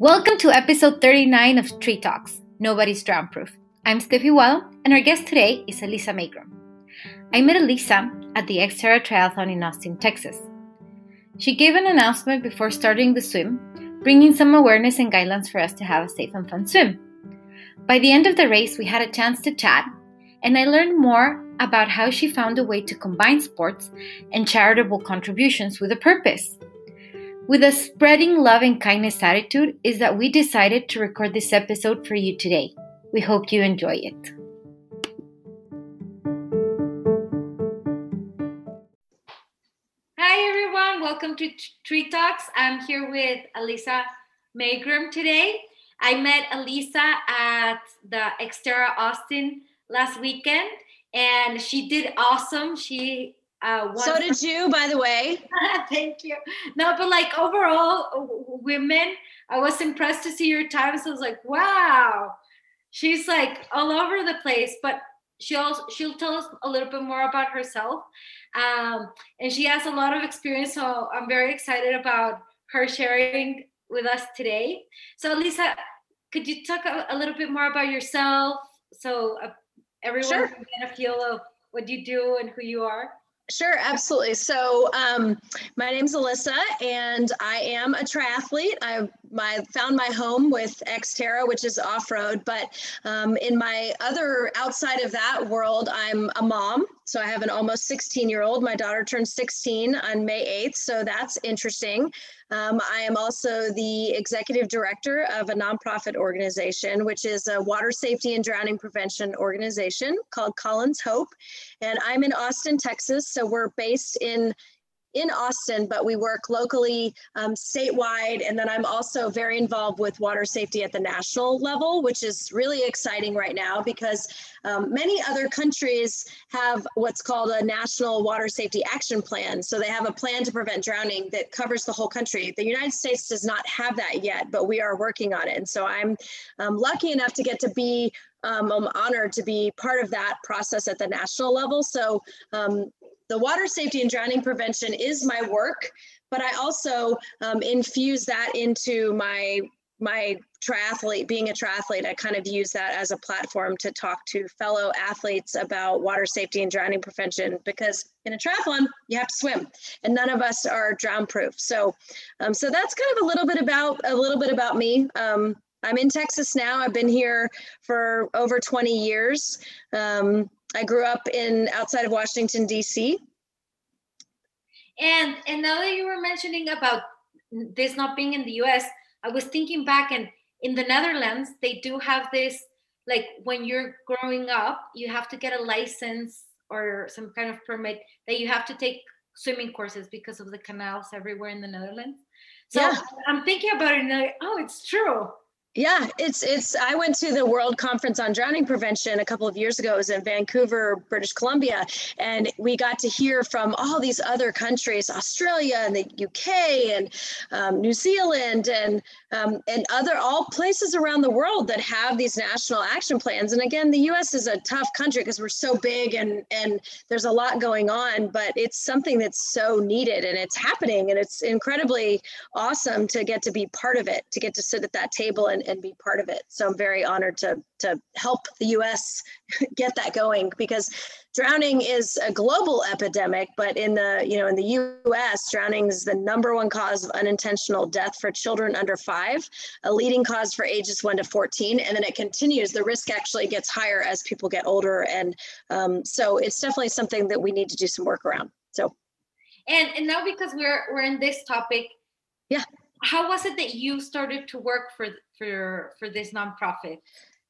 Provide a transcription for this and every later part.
Welcome to episode 39 of Tri Talks Nobody's Drown Proof. I'm Steffi Wall, and our guest today is Elisa Magrum. I met Elisa at the Xterra Triathlon in Austin, Texas. She gave an announcement before starting the swim, bringing some awareness and guidelines for us to have a safe and fun swim. By the end of the race, we had a chance to chat, and I learned more about how she found a way to combine sports and charitable contributions with a purpose. With a spreading love and kindness attitude, is that we decided to record this episode for you today. We hope you enjoy it. Hi, everyone. Welcome to Tri Talks. I'm here with Elisa Magrum today. I met Elisa at the Xterra Austin last weekend, and she did awesome. She uh, so did you, by the way. Thank you. No, but like overall, women, I was impressed to see your times. I was like, wow, she's like all over the place. But she'll she'll tell us a little bit more about herself, um, and she has a lot of experience. So I'm very excited about her sharing with us today. So Lisa, could you talk a, a little bit more about yourself, so uh, everyone sure. can get a feel of what you do and who you are? Sure, absolutely. So, um, my name's Alyssa, and I am a triathlete. I my found my home with Xterra, which is off road. But um, in my other outside of that world, I'm a mom. So I have an almost 16 year old. My daughter turned 16 on May 8th, so that's interesting. Um, I am also the executive director of a nonprofit organization, which is a water safety and drowning prevention organization called Colin's Hope. And I'm in Austin, Texas. So we're based in in Austin, but we work locally, um, statewide. And then I'm also very involved with water safety at the national level, which is really exciting right now because um, many other countries have what's called a national water safety action plan. So they have a plan to prevent drowning that covers the whole country. The United States does not have that yet, but we are working on it. And so I'm um, lucky enough to get to be um, I'm honored to be part of that process at the national level. So um, the water safety and drowning prevention is my work, but I also um, infuse that into my my triathlete being a triathlete i kind of use that as a platform to talk to fellow athletes about water safety and drowning prevention because in a triathlon you have to swim and none of us are drown proof so um, so that's kind of a little bit about a little bit about me. Um, i'm in texas now. I've been here for over 20 years. Um, I grew up in outside of Washington D.C. And and now that you were mentioning about this not being in the U.S., I was thinking back, and in the Netherlands, they do have this like when you're growing up, you have to get a license or some kind of permit that you have to take swimming courses because of the canals everywhere in the Netherlands. So yeah. I'm thinking about it and like, oh, it's true. Yeah, it's it's. I went to the World Conference on Drowning Prevention a couple of years ago. It was in Vancouver, British Columbia, and we got to hear from all these other countries, Australia and the UK and um, New Zealand and um, and other all places around the world that have these national action plans. And again, the U.S. is a tough country because we're so big and and there's a lot going on, but it's something that's so needed and it's happening, and it's incredibly awesome to get to be part of it, to get to sit at that table and and be part of it. So I'm very honored to to help the U.S. get that going because drowning is a global epidemic, but in the you know in the U.S., drowning is the number one cause of unintentional death for children under five, a leading cause for ages one to 14, and then it continues. The risk actually gets higher as people get older, and um, so it's definitely something that we need to do some work around. So, and and now because we're we're in this topic, yeah, how was it that you started to work for for for this nonprofit?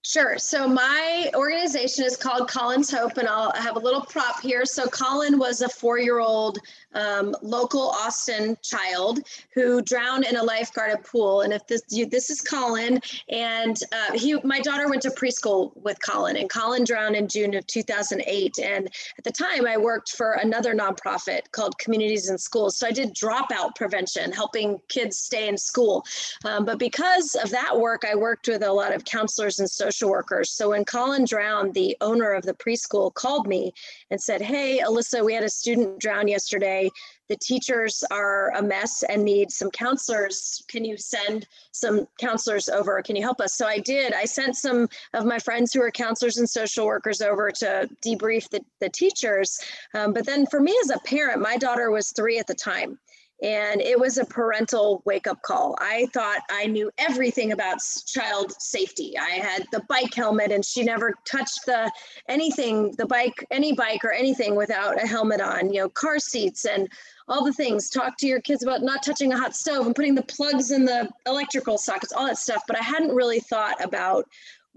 Sure. So my organization is called Colin's Hope, and I'll have a little prop here. So Colin was a four-year-old um, local Austin child who drowned in a lifeguarded pool. And if this you, this is Colin, and uh, he my daughter went to preschool with Colin, and Colin drowned in June of 2008. And at the time, I worked for another nonprofit called Communities in Schools. So I did dropout prevention, helping kids stay in school. Um, but because of that work, I worked with a lot of counselors and social social workers. So when Colin drowned, the owner of the preschool called me and said, Hey, Alyssa, we had a student drown yesterday. The teachers are a mess and need some counselors. Can you send some counselors over? Can you help us? So I did. I sent some of my friends who are counselors and social workers over to debrief the, the teachers. Um, but then for me as a parent, my daughter was three at the time and it was a parental wake up call. I thought I knew everything about child safety. I had the bike helmet and she never touched the anything, the bike, any bike or anything without a helmet on, you know, car seats and all the things. Talk to your kids about not touching a hot stove and putting the plugs in the electrical sockets, all that stuff. But I hadn't really thought about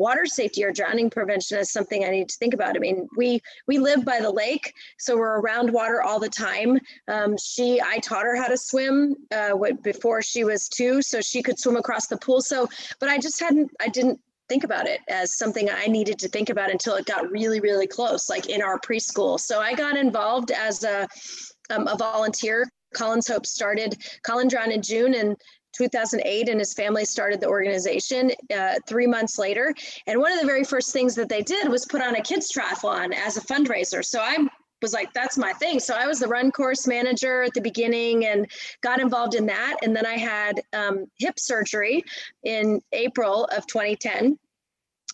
water safety or drowning prevention is something I need to think about. I mean, we we live by the lake, so we're around water all the time. Um, she, I taught her how to swim uh, before she was two, so she could swim across the pool. So, but I just hadn't, I didn't think about it as something I needed to think about until it got really, really close, like in our preschool. So I got involved as a um, a volunteer Colin's Hope started. Colin drowned in June, and 2008 and his family started the organization uh, three months later. And one of the very first things that they did was put on a kids triathlon as a fundraiser. So I was like, that's my thing. So I was the run course manager at the beginning and got involved in that. And then I had um, hip surgery in April of 2010.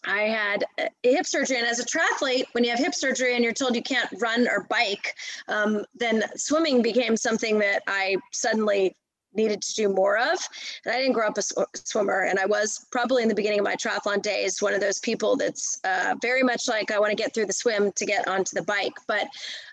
I had hip surgery, and as a triathlete, when you have hip surgery and you're told you can't run or bike, um, then swimming became something that I suddenly needed to do more of. And I didn't grow up a sw- swimmer, and I was probably in the beginning of my triathlon days one of those people that's uh, very much like I want to get through the swim to get onto the bike. But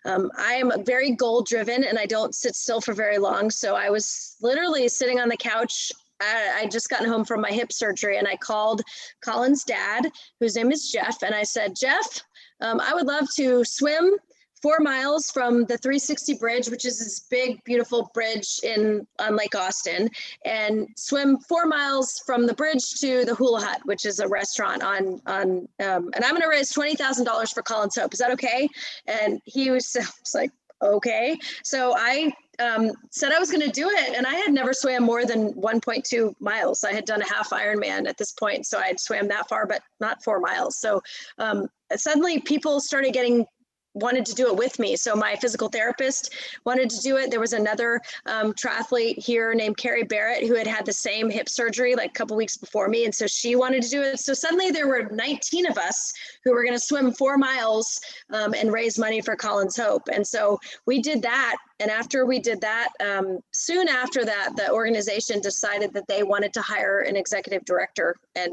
um, I am very goal driven, and I don't sit still for very long. So I was literally sitting on the couch I, I just gotten home from my hip surgery and I called Colin's dad, whose name is Jeff, and I said, Jeff, um, I would love to swim four miles from the 360 bridge, which is this big, beautiful bridge in on Lake Austin, and swim four miles from the bridge to the Hula Hut, which is a restaurant on on. Um, and I'm going to raise twenty thousand dollars for Colin's Hope. Is that okay? And he was, was like, okay. So I um, said I was going to do it, and I had never swam more than 1.2 miles. I had done a half Ironman at this point, so I had swam that far, but not four miles. So um, suddenly, people started getting wanted to do it with me. So my physical therapist wanted to do it. There was another um, triathlete here named Carrie Barrett who had had the same hip surgery like a couple weeks before me. And so she wanted to do it. So suddenly there were 19 of us who were going to swim four miles um, and raise money for Colin's Hope. And so we did that and after we did that, um, soon after that, the organization decided that they wanted to hire an executive director. And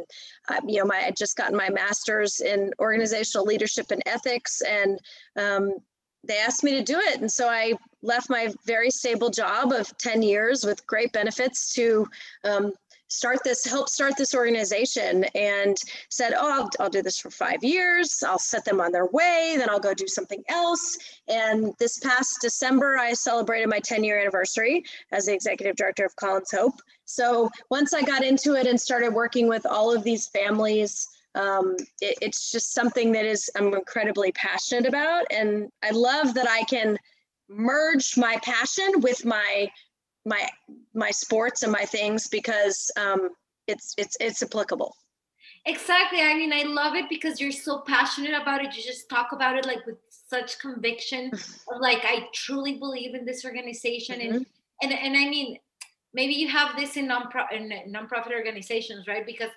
uh, you know, my I just gotten my master's in organizational leadership and ethics, and um, they asked me to do it. And so I left my very stable job of 10 years with great benefits to um, start this, help start this organization and said, oh, I'll, I'll do this for five years. I'll set them on their way. Then I'll go do something else. And this past December, I celebrated my 10 year anniversary as the executive director of Colin's Hope. So once I got into it and started working with all of these families, um, it, it's just something that is I'm incredibly passionate about. And I love that I can merge my passion with my my my sports and my things because um, it's it's it's applicable. Exactly. I mean, I love it because you're so passionate about it. You just talk about it like with such conviction of like I truly believe in this organization mm-hmm. and and and I mean maybe you have this in non in nonprofit organizations, right? Because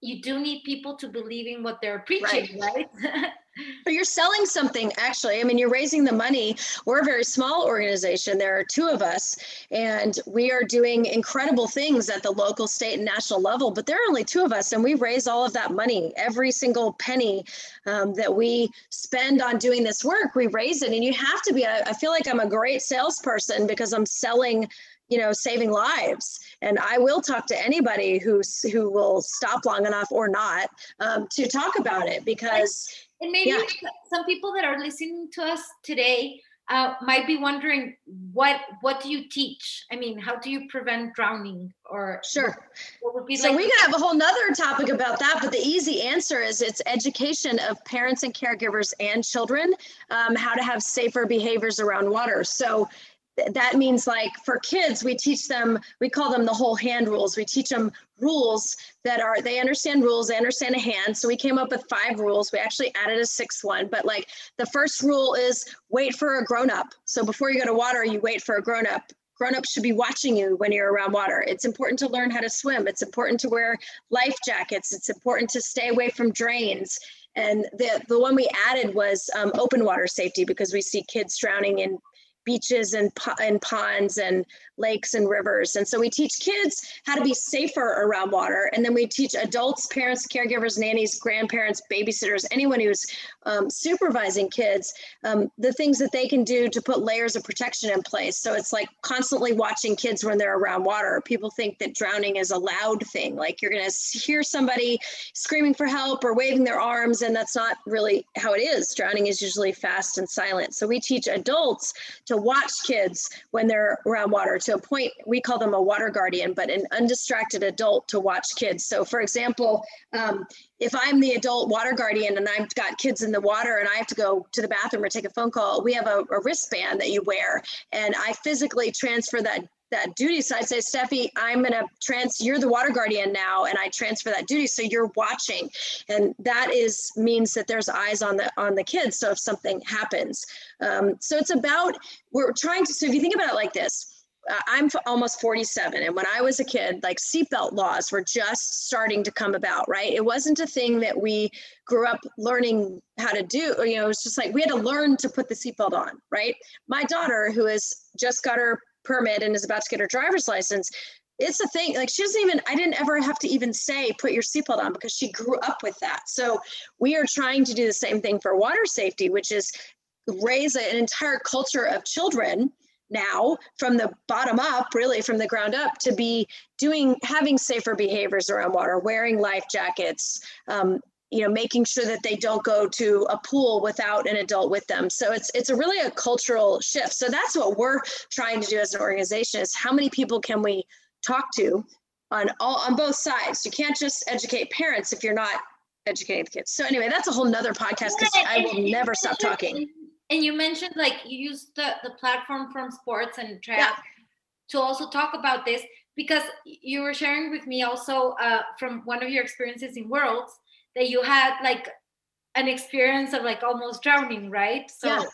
you do need people to believe in what they're preaching, right? right? but you're selling something actually. I mean, you're raising the money. We're a very small organization. There are two of us, and we are doing incredible things at the local, state, and national level. But there are only two of us, and we raise all of that money. Every single penny um, that we spend on doing this work, we raise it. And you have to be, I, I feel like I'm a great salesperson because I'm selling you know saving lives. And i will talk to anybody who's who will stop long enough or not um, to talk about it because and maybe yeah. some people that are listening to us today uh, might be wondering what what do you teach? I mean how do you prevent drowning or sure. what would be so like we could have a whole nother topic about that but the easy answer is it's education of parents and caregivers and children um, how to have safer behaviors around water. So that means like for kids we teach them we call them the whole hand rules. We teach them rules that are they understand rules they understand a hand. So we came up with five rules. We actually added a sixth one. But like the first rule is wait for a grown up so before you go to water you wait for a grown up grown-ups should be watching you when you're around water. It's important to learn how to swim. It's important to wear life jackets. It's important to stay away from drains. And the the one we added was um, open water safety because we see kids drowning in beaches and, and ponds and lakes and rivers. And so we teach kids how to be safer around water. And then we teach adults, parents, caregivers, nannies, grandparents, babysitters, anyone who's um, supervising kids, um, the things that they can do to put layers of protection in place. So it's like constantly watching kids when they're around water. People think that drowning is a loud thing, like you're going to hear somebody screaming for help or waving their arms, and that's not really how it is. Drowning is usually fast and silent. So we teach adults to watch kids when they're around water to a point, we call them a water guardian, but an undistracted adult to watch kids. So, for example, um, if I'm the adult water guardian and I've got kids in the water and I have to go to the bathroom or take a phone call, we have a, a wristband that you wear, and I physically transfer that that duty. So I'd say, Steffi, I'm gonna trans. You're the water guardian now, and I transfer that duty. So you're watching, and that is means that there's eyes on the on the kids. So if something happens, um, so it's about we're trying to. So if you think about it like this, uh, I'm almost 47, and when I was a kid, like seatbelt laws were just starting to come about, right? It wasn't a thing that we grew up learning how to do. You know, it was just like we had to learn to put the seatbelt on, right? My daughter, who has just got her permit and is about to get her driver's license, it's a thing. Like she doesn't even, I didn't ever have to even say, put your seatbelt on because she grew up with that. So we are trying to do the same thing for water safety, which is raise an entire culture of children now from the bottom up really from the ground up to be doing having safer behaviors around water wearing life jackets um, you know making sure that they don't go to a pool without an adult with them. So it's it's a really a cultural shift. So that's what we're trying to do as an organization is how many people can we talk to on all on both sides? You can't just educate parents if you're not educating the kids. So anyway that's a whole nother podcast because i will never stop talking. and you mentioned like you use the the platform from sports and track yeah. to also talk about this because you were sharing with me also uh, from one of your experiences in worlds that you had like an experience of like almost drowning right so yeah.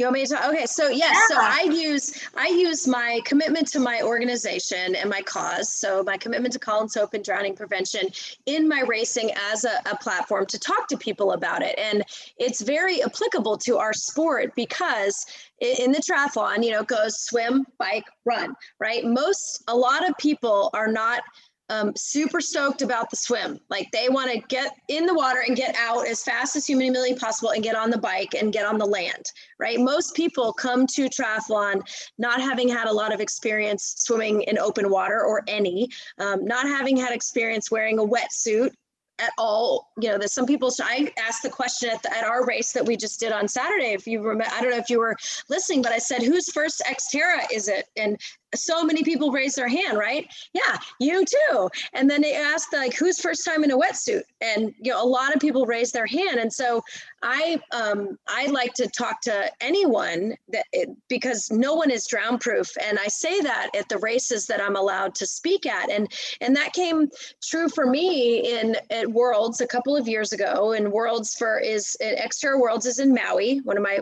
You want me to? talk? Okay, so yes, yeah. so I use I use my commitment to my organization and my cause. So my commitment to Colin's Hope and drowning prevention in my racing as a, a platform to talk to people about it, and it's very applicable to our sport because in the triathlon, you know, goes swim, bike, run, right? Most a lot of people are not um, super stoked about the swim. Like they want to get in the water and get out as fast as humanly possible and get on the bike and get on the land, right? Most people come to triathlon not having had a lot of experience swimming in open water or any, um, not having had experience wearing a wetsuit at all you know that some people i asked the question at, the, at our race that we just did on saturday if you remember i don't know if you were listening but i said whose first xterra is it and so many people raise their hand, right? Yeah, you too. And then they ask like, who's first time in a wetsuit? And you know, a lot of people raise their hand. And so I um, I like to talk to anyone that it, because no one is drown proof. And I say that at the races that I'm allowed to speak at. And and that came true for me in at Worlds a couple of years ago. And Worlds for is Xterra Worlds is in Maui, one of my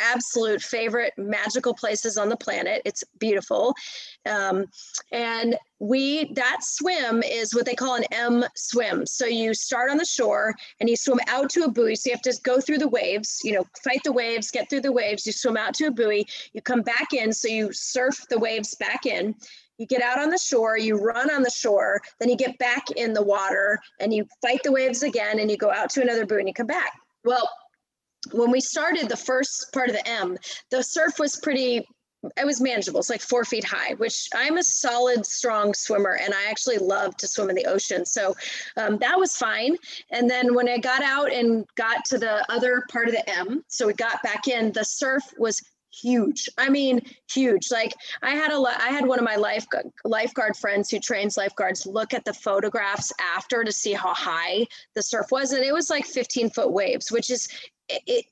absolute favorite magical places on the planet. It's beautiful. Um, and we, that swim is what they call an M swim. So you start on the shore and you swim out to a buoy. So you have to go through the waves, you know, fight the waves, get through the waves. You swim out to a buoy, you come back in. So you surf the waves back in you get out on the shore, you run on the shore, then you get back in the water and you fight the waves again and you go out to another buoy and you come back. Well, when we started the first part of the M, the surf was pretty it was manageable. It's like four feet high, which I'm a solid, strong swimmer, and I actually love to swim in the ocean. So um, that was fine. And then when I got out and got to the other part of the M, so we got back in, the surf was huge. I mean, huge. Like I had a, I had one of my life lifeguard friends who trains lifeguards look at the photographs after to see how high the surf was, and it was like 15 foot waves, which is it, it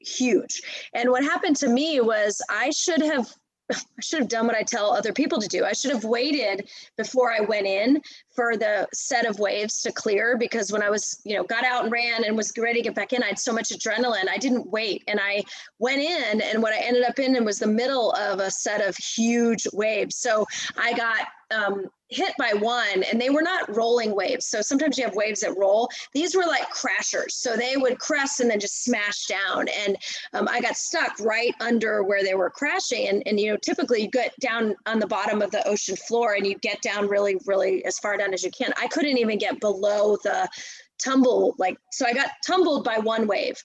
huge. And what happened to me was I should have I should have done what I tell other people to do. I should have waited before I went in for the set of waves to clear because when I was, you know, got out and ran and was ready to get back in, I had so much adrenaline. I didn't wait. And I went in and what I ended up in was the middle of a set of huge waves. So I got um, hit by one and they were not rolling waves. So sometimes you have waves that roll. These were like crashers. So they would crest and then just smash down. And um, I got stuck right under where they were crashing. And, and, you know, typically you get down on the bottom of the ocean floor and you get down really, really as far down as you can. I couldn't even get below the tumble. Like, so I got tumbled by one wave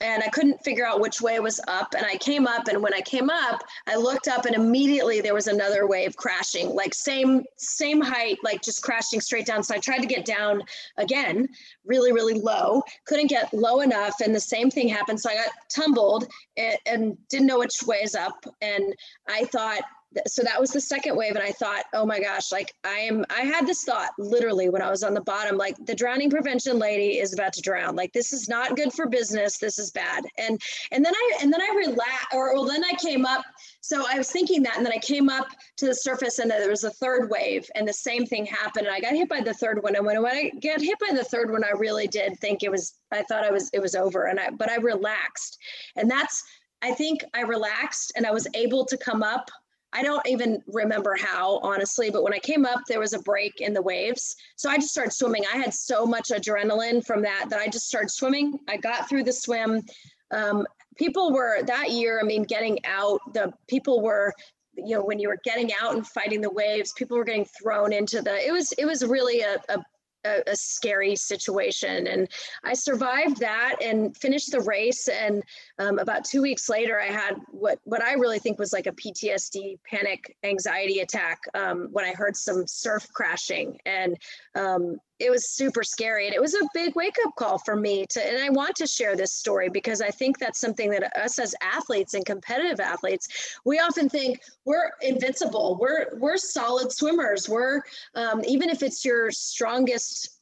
and I couldn't figure out which way was up. And I came up, and when I came up, I looked up, and immediately there was another wave crashing, like same same height, like just crashing straight down. So I tried to get down again, really really low, couldn't get low enough, and the same thing happened. So I got tumbled and, and didn't know which way is up, and I thought so that was the second wave and i thought oh my gosh like i am i had this thought literally when i was on the bottom like the drowning prevention lady is about to drown. Like this is not good for business. This is bad. And and then i and then i relaxed or well then i came up so i was thinking that and then i came up to the surface and there was a third wave and the same thing happened and i got hit by the third one. And when, when i get hit by the third one i really did think it was i thought i was it was over and i but i relaxed. And that's I think I relaxed and I was able to come up I don't even remember how, honestly, but when I came up, there was a break in the waves. So I just started swimming. I had so much adrenaline from that that I just started swimming. I got through the swim. Um, people were that year, I mean, getting out, the people were you know when you were getting out and fighting the waves people were getting thrown into the it was it was really a, a a, a, scary situation. And I survived that and finished the race. And um, about two weeks later, I had what, what I really think was like a PTSD panic anxiety attack um, when I heard some surf crashing. And um, it was super scary and it was a big wake up call for me to and i want to share this story because i think that's something that us as athletes and competitive athletes we often think we're invincible. We're we're solid swimmers. We're um, even if it's your strongest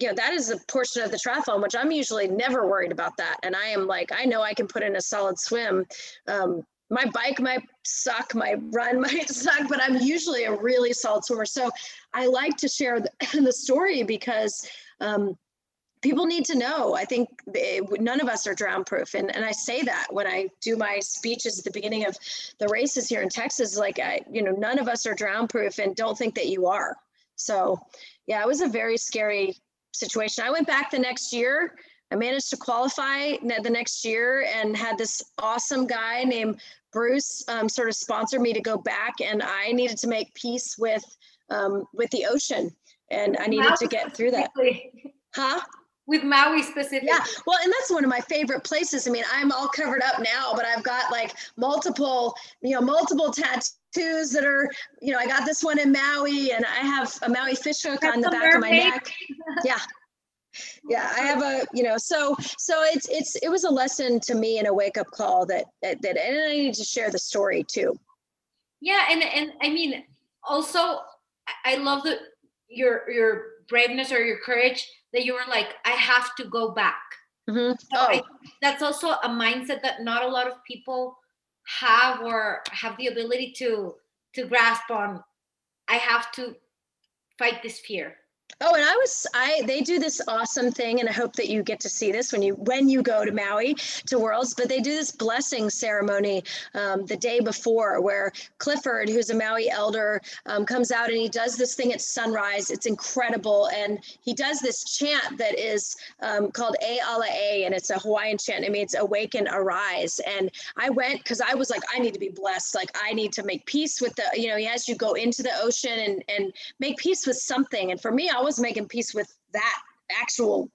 you know that is a portion of the triathlon which i'm usually never worried about that. And i am like i know i can put in a solid swim um, my bike might suck, my run might suck, but I'm usually a really solid swimmer. So I like to share the, the story because um, people need to know. I think they, none of us are drown proof. And, and I say that when I do my speeches at the beginning of the races here in Texas, like I, you know, none of us are drown proof and don't think that you are. So yeah, it was a very scary situation. I went back the next year I managed to qualify the next year and had this awesome guy named Bruce um, sort of sponsor me to go back, and I needed to make peace with um, with the ocean, and I needed Maui to get through that. Huh? With Maui specifically. Yeah, well, and that's one of my favorite places. I mean, I'm all covered up now, but I've got like multiple, you know, multiple tattoos that are, you know, I got this one in Maui, and I have a Maui fish hook that's on the back mermaid. of my neck. Yeah, yeah i have a you know so so it's it's it was a lesson to me and a wake up call that that, that and i need to share the story too yeah and and i mean also i love the your your braveness or your courage that you were like i have to go back mm-hmm. so oh. I, that's also a mindset that not a lot of people have or have the ability to to grasp on i have to fight this fear Oh, and I was I they do this awesome thing, and I hope that you get to see this when you when you go to Maui to Worlds. But they do this blessing ceremony um, the day before, where Clifford, who's a Maui elder, um, comes out and he does this thing at sunrise. It's incredible, and he does this chant that is um, called A Ala A, and it's a Hawaiian chant. It means awaken, arise. And I went because I was like, I need to be blessed. Like I need to make peace with the, you know, has you go into the ocean and and make peace with something. And for me, I was making peace with that actual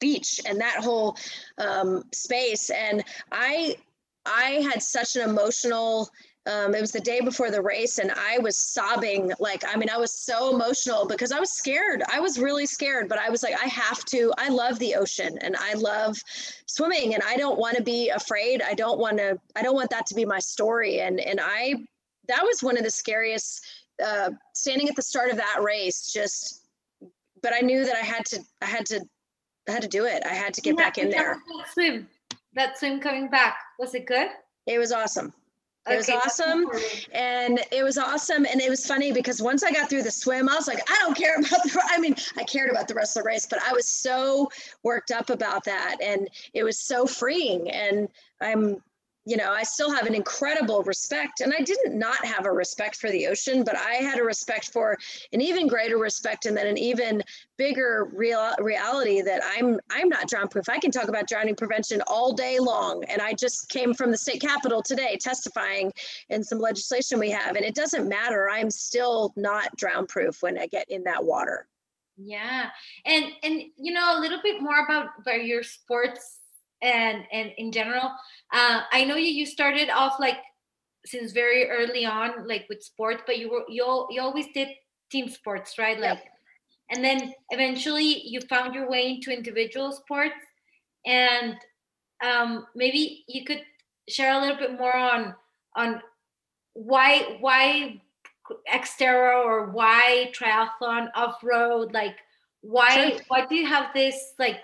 beach and that whole um, space. And I, I had such an emotional. Um, it was the day before the race, and I was sobbing. Like, I mean, I was so emotional because I was scared. I was really scared, but I was like, I have to. I love the ocean and I love swimming, and I don't want to be afraid. I don't want to. I don't want that to be my story. And and I, that was one of the scariest. Uh, standing at the start of that race, just but I knew that I had to, I had to, I had to do it. I had to get yeah, back in there. That swim, that swim coming back, was it good? It was awesome. It okay, was awesome. And it was awesome. And it was funny because once I got through the swim, I was like, I don't care about the, I mean, I cared about the rest of the race, but I was so worked up about that. And it was so freeing. And I'm you know, I still have an incredible respect, and I didn't not have a respect for the ocean, but I had a respect for an even greater respect, and then an even bigger real reality that I'm I'm not drown proof. I can talk about drowning prevention all day long, and I just came from the state capitol today testifying in some legislation we have, and it doesn't matter. I'm still not drown proof when I get in that water. Yeah, and and you know a little bit more about about your sports and and in general uh, i know you you started off like since very early on like with sports but you were you, you always did team sports right like yep. and then eventually you found your way into individual sports and um, maybe you could share a little bit more on on why why xterra or why triathlon off-road like why sure. why do you have this like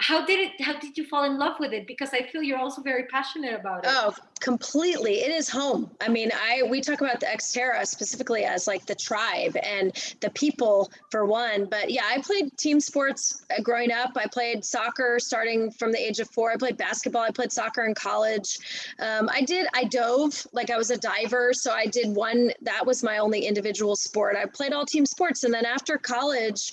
how did it how did you fall in love with it? Because i feel you're also very passionate about it. Oh completely. It is home. I mean i we talk about the xterra specifically as like the tribe and the people for one but yeah i played team sports uh, growing up. I played soccer starting from the age of four. I played basketball. I played soccer in college. Um, i did i dove. Like i was a diver so i did one that was my only individual sport. I played all team sports and then after college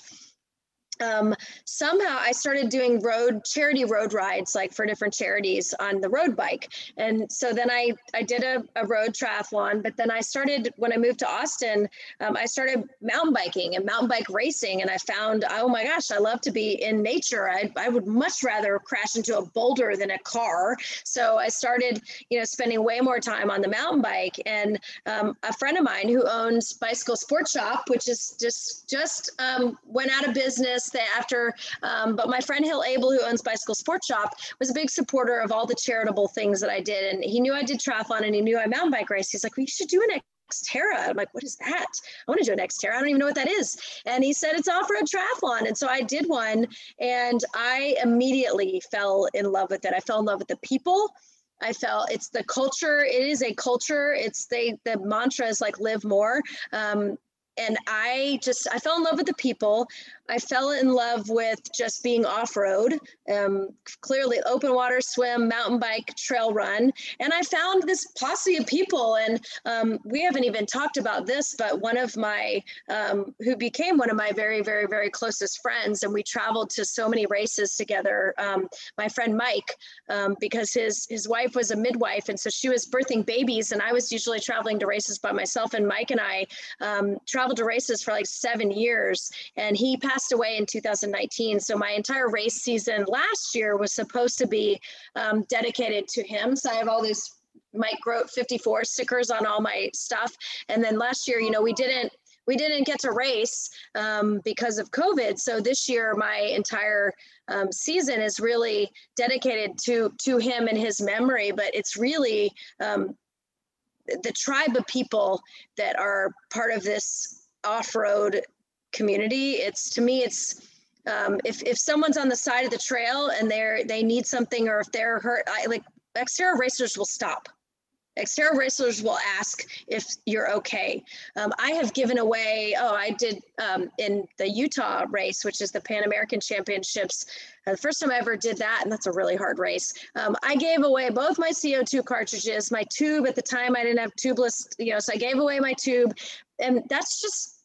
um, somehow I started doing road charity road rides like for different charities on the road bike. And so then I, I did a, a road triathlon, but then I started, when I moved to Austin, um, I started mountain biking and mountain bike racing. And I found, oh my gosh, I love to be in nature. I, I would much rather crash into a boulder than a car. So I started, you know, spending way more time on the mountain bike. And um, a friend of mine who owns Bicycle Sport Shop, which is just, just um, went out of business after, um, but my friend Hill Abel, who owns Bicycle Sports Shop, was a big supporter of all the charitable things that I did. And he knew I did triathlon and he knew I mountain bike race. He's like, we should do an Xterra. I'm like, what is that? I want to do an Xterra. I don't even know what that is. And he said it's off-road triathlon. And so I did one and I immediately fell in love with it. I fell in love with the people. I felt it's the culture. It is a culture. It's they the mantra is like live more. Um, and I just I fell in love with the people. I fell in love with just being off road, um, clearly open water swim, mountain bike, trail run. And I found this posse of people. And um, we haven't even talked about this, but one of my, um, who became one of my very, very, very closest friends, and we traveled to so many races together, um, my friend Mike, um, because his, his wife was a midwife. And so she was birthing babies, and I was usually traveling to races by myself. And Mike and I um, traveled to races for like seven years. And he passed away in 2019. So my entire race season last year was supposed to be um, dedicated to him. So I have all these Mike Grote 54 stickers on all my stuff. And then last year, you know, we didn't we didn't get to race um, because of COVID. So this year, my entire um, season is really dedicated to to him and his memory. But it's really um, the tribe of people that are part of this off-road community. It's to me, it's um, if if someone's on the side of the trail and they're they need something or if they're hurt, I like Xterra racers will stop. Xterra racers will ask if you're okay. Um, I have given away, oh, I did um, in the Utah race, which is the Pan American Championships. Uh, the first time I ever did that, and that's a really hard race. Um, I gave away both my CO2 cartridges, my tube. At the time, I didn't have tubeless, you know, so I gave away my tube. And that's just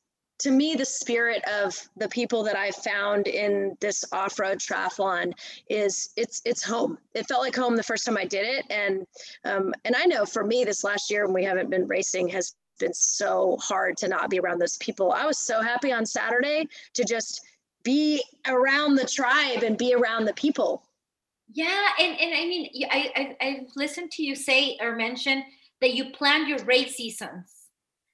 to me, the spirit of the people that I've found in this off-road triathlon is it's it's home. It felt like home the first time I did it, and um, and I know for me, this last year when we haven't been racing has been so hard to not be around those people. I was so happy on Saturday to just be around the tribe and be around the people. Yeah, and and I mean, I I I've listened to you say or mention that you planned your race seasons.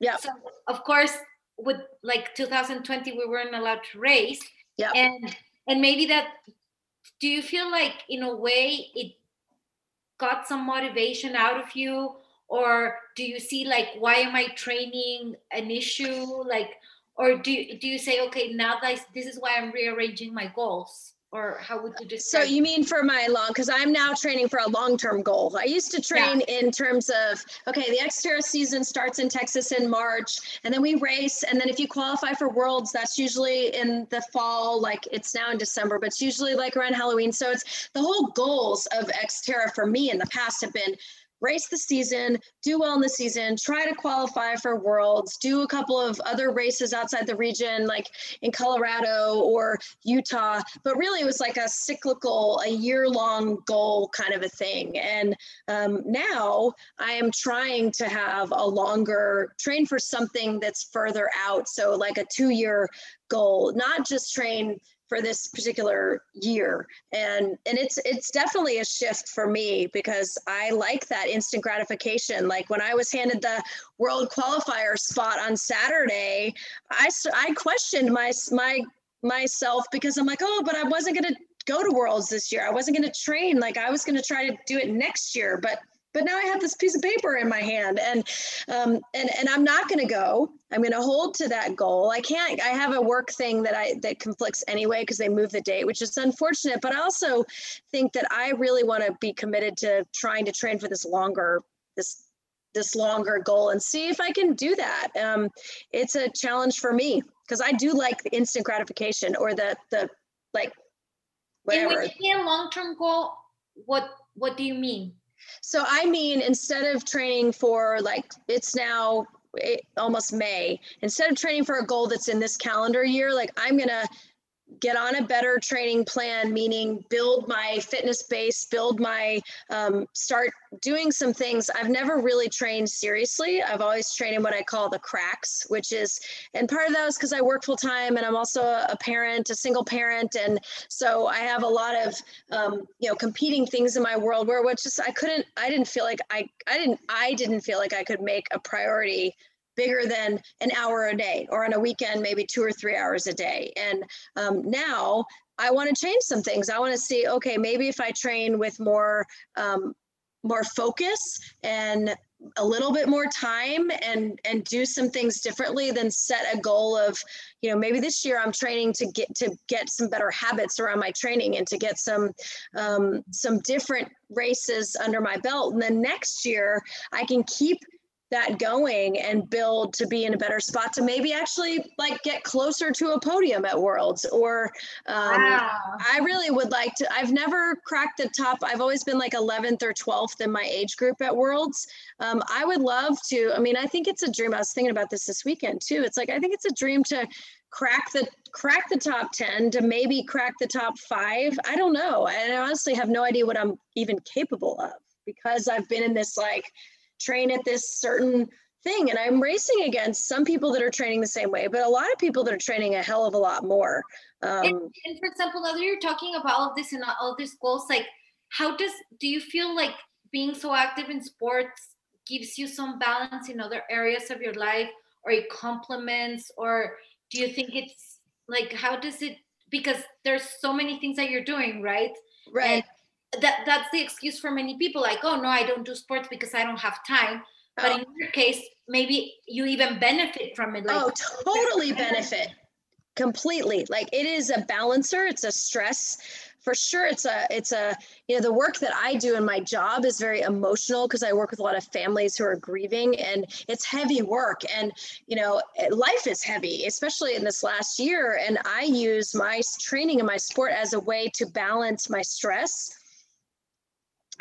Yeah. So of course with like 2020 we weren't allowed to race yeah. And and maybe that do you feel like in a way it got some motivation out of you? Or do you see like why am i training an issue? Like or do, do you say okay now that this is why i'm rearranging my goals or how would you describe so you mean for my long because i'm now training for a long-term goal i used to train yeah. in terms of okay the xterra season starts in texas in march and then we race and then if you qualify for worlds that's usually in the fall like it's now in december but it's usually like around halloween so it's the whole goals of xterra for me in the past have been race the season, do well in the season, try to qualify for worlds, do a couple of other races outside the region, like in Colorado or Utah. But really, it was like a cyclical, a year long goal kind of a thing. And um, now I am trying to have a longer train for something that's further out. So, like a two year goal, not just train for this particular year. And and it's it's definitely a shift for me because i like that instant gratification. Like when i was handed the world qualifier spot on saturday i i questioned my my myself because i'm like oh but i wasn't going to go to worlds this year. I wasn't going to train. Like i was going to try to do it next year. But but now I have this piece of paper in my hand and um, and and I'm not going to go. I'm going to hold to that goal. I can't. I have a work thing that I that conflicts anyway because they move the date, which is unfortunate. But I also think that I really want to be committed to trying to train for this longer this this longer goal and see if I can do that. Um, it's a challenge for me because I do like the instant gratification or the the like whatever. And when you say a long term goal, what what do you mean? So I mean, instead of training for like it's now eh, almost May, instead of training for a goal that's in this calendar year, like I'm gonna get on a better training plan, meaning build my fitness base, build my, um, start doing some things. I've never really trained seriously. I've always trained in what I call the cracks, which is, and part of that is because I work full time and I'm also a parent, a single parent. And so I have a lot of, um, you know, competing things in my world where which just, I couldn't, I didn't feel like I, I didn't, I didn't feel like I could make a priority bigger than an hour a day or on a weekend maybe two or three hours a day. And um, now i want to change some things. I want to see okay maybe if i train with more um, more focus and a little bit more time and and do some things differently than set a goal of you know maybe this year i'm training to get to get some better habits around my training and to get some um, some different races under my belt. And then next year i can keep that going and build to be in a better spot to maybe actually like get closer to a podium at worlds or um, wow. i really would like to i've never cracked the top i've always been like 11th or 12th in my age group at worlds um, i would love to i mean i think it's a dream i was thinking about this this weekend too it's like i think it's a dream to crack the crack the top 10 to maybe crack the top five i don't know and i honestly have no idea what i'm even capable of because i've been in this like train at this certain thing. And i'm racing against some people that are training the same way but a lot of people that are training a hell of a lot more. Um, and, and, for example now that you're talking about all of this and all these goals like how does do you feel like being so active in sports gives you some balance in other areas of your life or it complements or do you think it's like how does it because there's so many things that you're doing right? Right. and that that's the excuse for many people like oh no i don't do sports because i don't have time. But oh. in your case maybe you even benefit from it like, oh totally benefit. Completely. Like it is a balancer it's a stress. For sure it's a it's a you know the work that i do in my job is very emotional because i work with a lot of families who are grieving and it's heavy work and you know life is heavy especially in this last year and i use my training and my sport as a way to balance my stress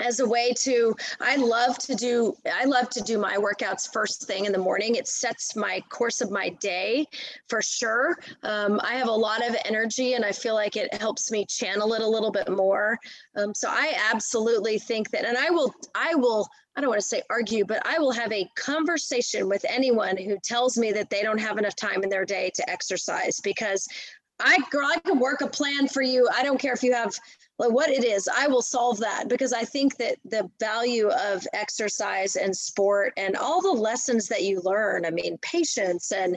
as a way to i love to do i love to do my workouts first thing in the morning. It sets my course of my day for sure. Um, i have a lot of energy and i feel like it helps me channel it a little bit more. Um, so i absolutely think that and i will i will I don't want to say argue, but I will have a conversation with anyone who tells me that they don't have enough time in their day to exercise because I, girl, I can work a plan for you. I don't care if you have like what it is i will solve that because i think that the value of exercise and sport and all the lessons that you learn i mean patience and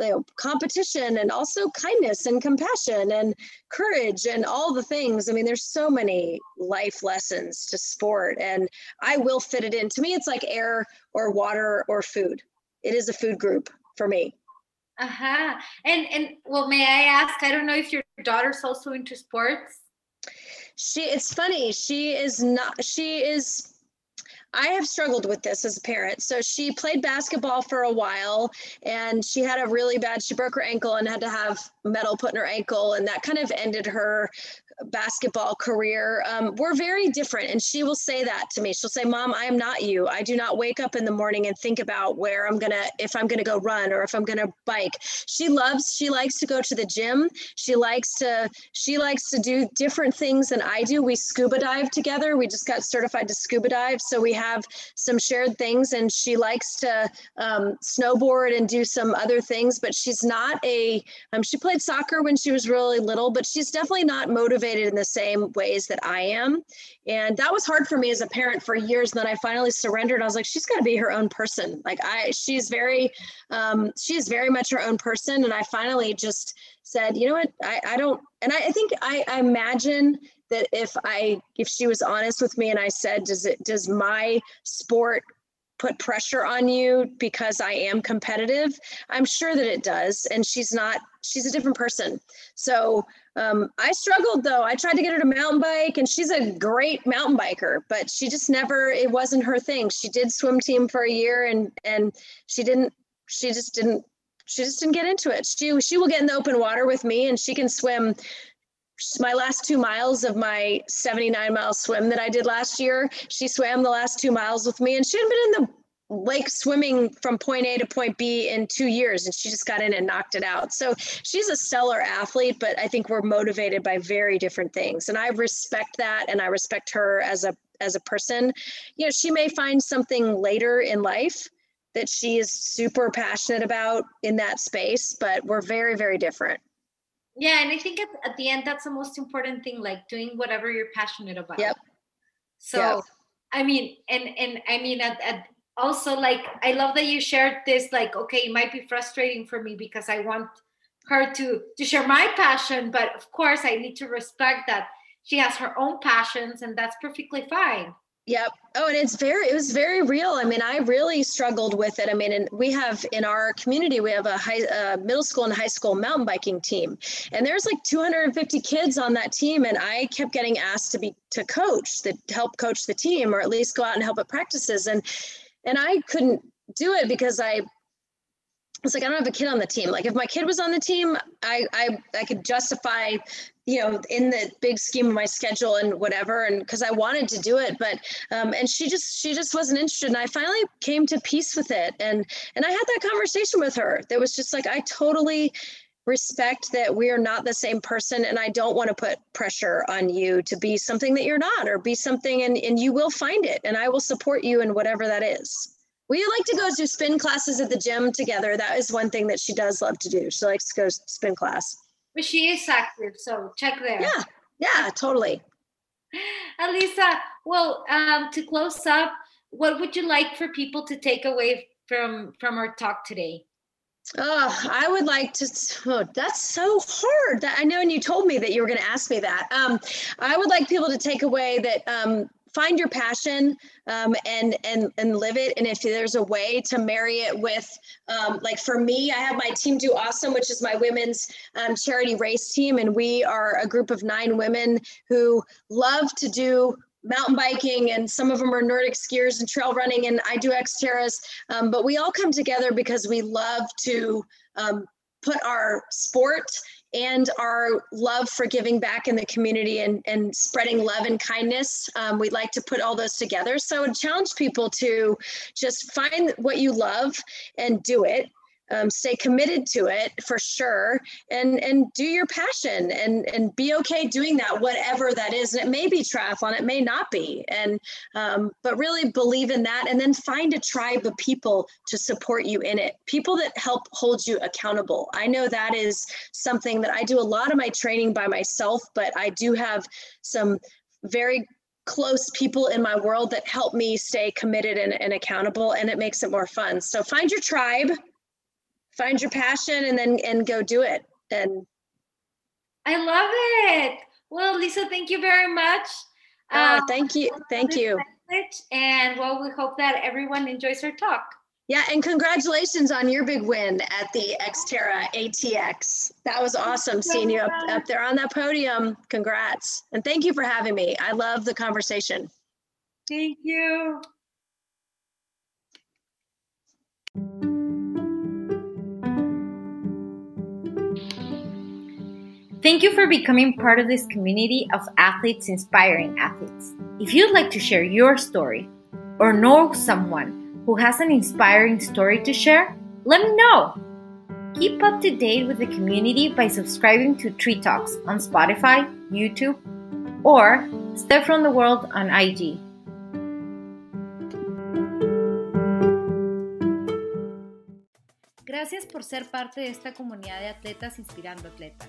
you know, competition and also kindness and compassion and courage and all the things. I mean, there's so many life lessons to sport, and I will fit it in. To me, it's like air or water or food. It is a food group for me. Uh huh. And and well, may I ask? I don't know if your daughter's also into sports she it's funny she is not she is I have struggled with this as a parent. So she played basketball for a while and she had a really bad, she broke her ankle and had to have metal put in her ankle. And that kind of ended her basketball career um, we're very different. And she will say that to me. She'll say mom i am not you. I do not wake up in the morning and think about where i'm gonna if i'm gonna go run or if i'm gonna bike. She loves she likes to go to the gym. She likes to she likes to do different things than i do. We scuba dive together. We just got certified to scuba dive. So we have some shared things and she likes to um, snowboard and do some other things but she's not a um, she played soccer when she was really little but she's definitely not motivated motivated in the same ways that I am. And that was hard for me as a parent for years. And then I finally surrendered. I was like, she's got to be her own person. Like I, she's very, um, she is very much her own person. And I finally just said, you know what, I, I don't, and I, I think I, I imagine that if I, if she was honest with me and I said, does it, does my sport put pressure on you because I am competitive. I'm sure that it does. And she's not, she's a different person. So um, I struggled though. I tried to get her to mountain bike and she's a great mountain biker, but she just never, it wasn't her thing. She did swim team for a year and, and she didn't, she just didn't, she just didn't get into it. She, she will get in the open water with me and she can swim my last two miles of my 79 mile swim that I did last year, she swam the last two miles with me and she hadn't been in the lake swimming from point A to point B in two years and she just got in and knocked it out. So she's a stellar athlete, but I think we're motivated by very different things. And I respect that and I respect her as a as a person. You know, she may find something later in life that she is super passionate about in that space, but we're very, very different. Yeah, and I think at, at the end that's the most important thing, like doing whatever you're passionate about. Yep. So yep. I mean, and and I mean at, at also like I love that you shared this, like, okay, it might be frustrating for me because I want her to to share my passion, but of course I need to respect that she has her own passions and that's perfectly fine. Yep. Oh, and it's very, it was very real. I mean, I really struggled with it. I mean, and we have in our community, we have a high, uh, middle school and high school mountain biking team, and there's like 250 kids on that team, and I kept getting asked to be to coach, to help coach the team, or at least go out and help at practices, and and I couldn't do it because I it's like I don't have a kid on the team. Like if my kid was on the team, I I I could justify, you know, in the big scheme of my schedule and whatever, and because I wanted to do it, but um, and she just she just wasn't interested, and I finally came to peace with it, and and I had that conversation with her. That was just like I totally respect that we are not the same person and i don't want to put pressure on you to be something that you're not or be something and, and you will find it and i will support you in whatever that is we like to go to spin classes at the gym together. That is one thing that she does love to do. She likes to go spin class. But she is active, so check there. Yeah, yeah, totally. Alisa, well, um, to close up, what would you like for people to take away from from our talk today? Oh, I would like to. Oh, that's so hard. That I know, and you told me that you were going to ask me that. Um, I would like people to take away that um, find your passion um, and and and live it and if there's a way to marry it with um, like for me i have my team do awesome which is my women's um, charity race team and we are a group of nine women who love to do mountain biking and some of them are nordic skiers and trail running and i do xterras um, but we all come together because we love to um, put our sport and our love for giving back in the community and, and spreading love and kindness. Um, we'd like to put all those together. So I would challenge people to just find what you love and do it um, stay committed to it for sure and and do your passion and and be okay doing that whatever that is. And it may be triathlon it may not be. And um, but really believe in that and then find a tribe of people to support you in it people that help hold you accountable. I know that is something that i do a lot of my training by myself but i do have some very close people in my world that help me stay committed and, and accountable and it makes it more fun. So find your tribe find your passion and then and go do it. And i love it. Well lisa thank you very much. Uh, um, thank you. thank you. and well we hope that everyone enjoys our talk. Yeah and congratulations on your big win at the xterra atx that was awesome seeing you up, up there on that podium. Congrats. And thank you for having me. I love the conversation. Thank you Thank you for becoming part of this community of athletes inspiring athletes. If you'd like to share your story or know someone who has an inspiring story to share, let me know. Keep up to date with the community by subscribing to Tri Talks on Spotify, YouTube, or Step from the World on IG. Gracias por ser parte de esta comunidad de atletas inspirando atletas.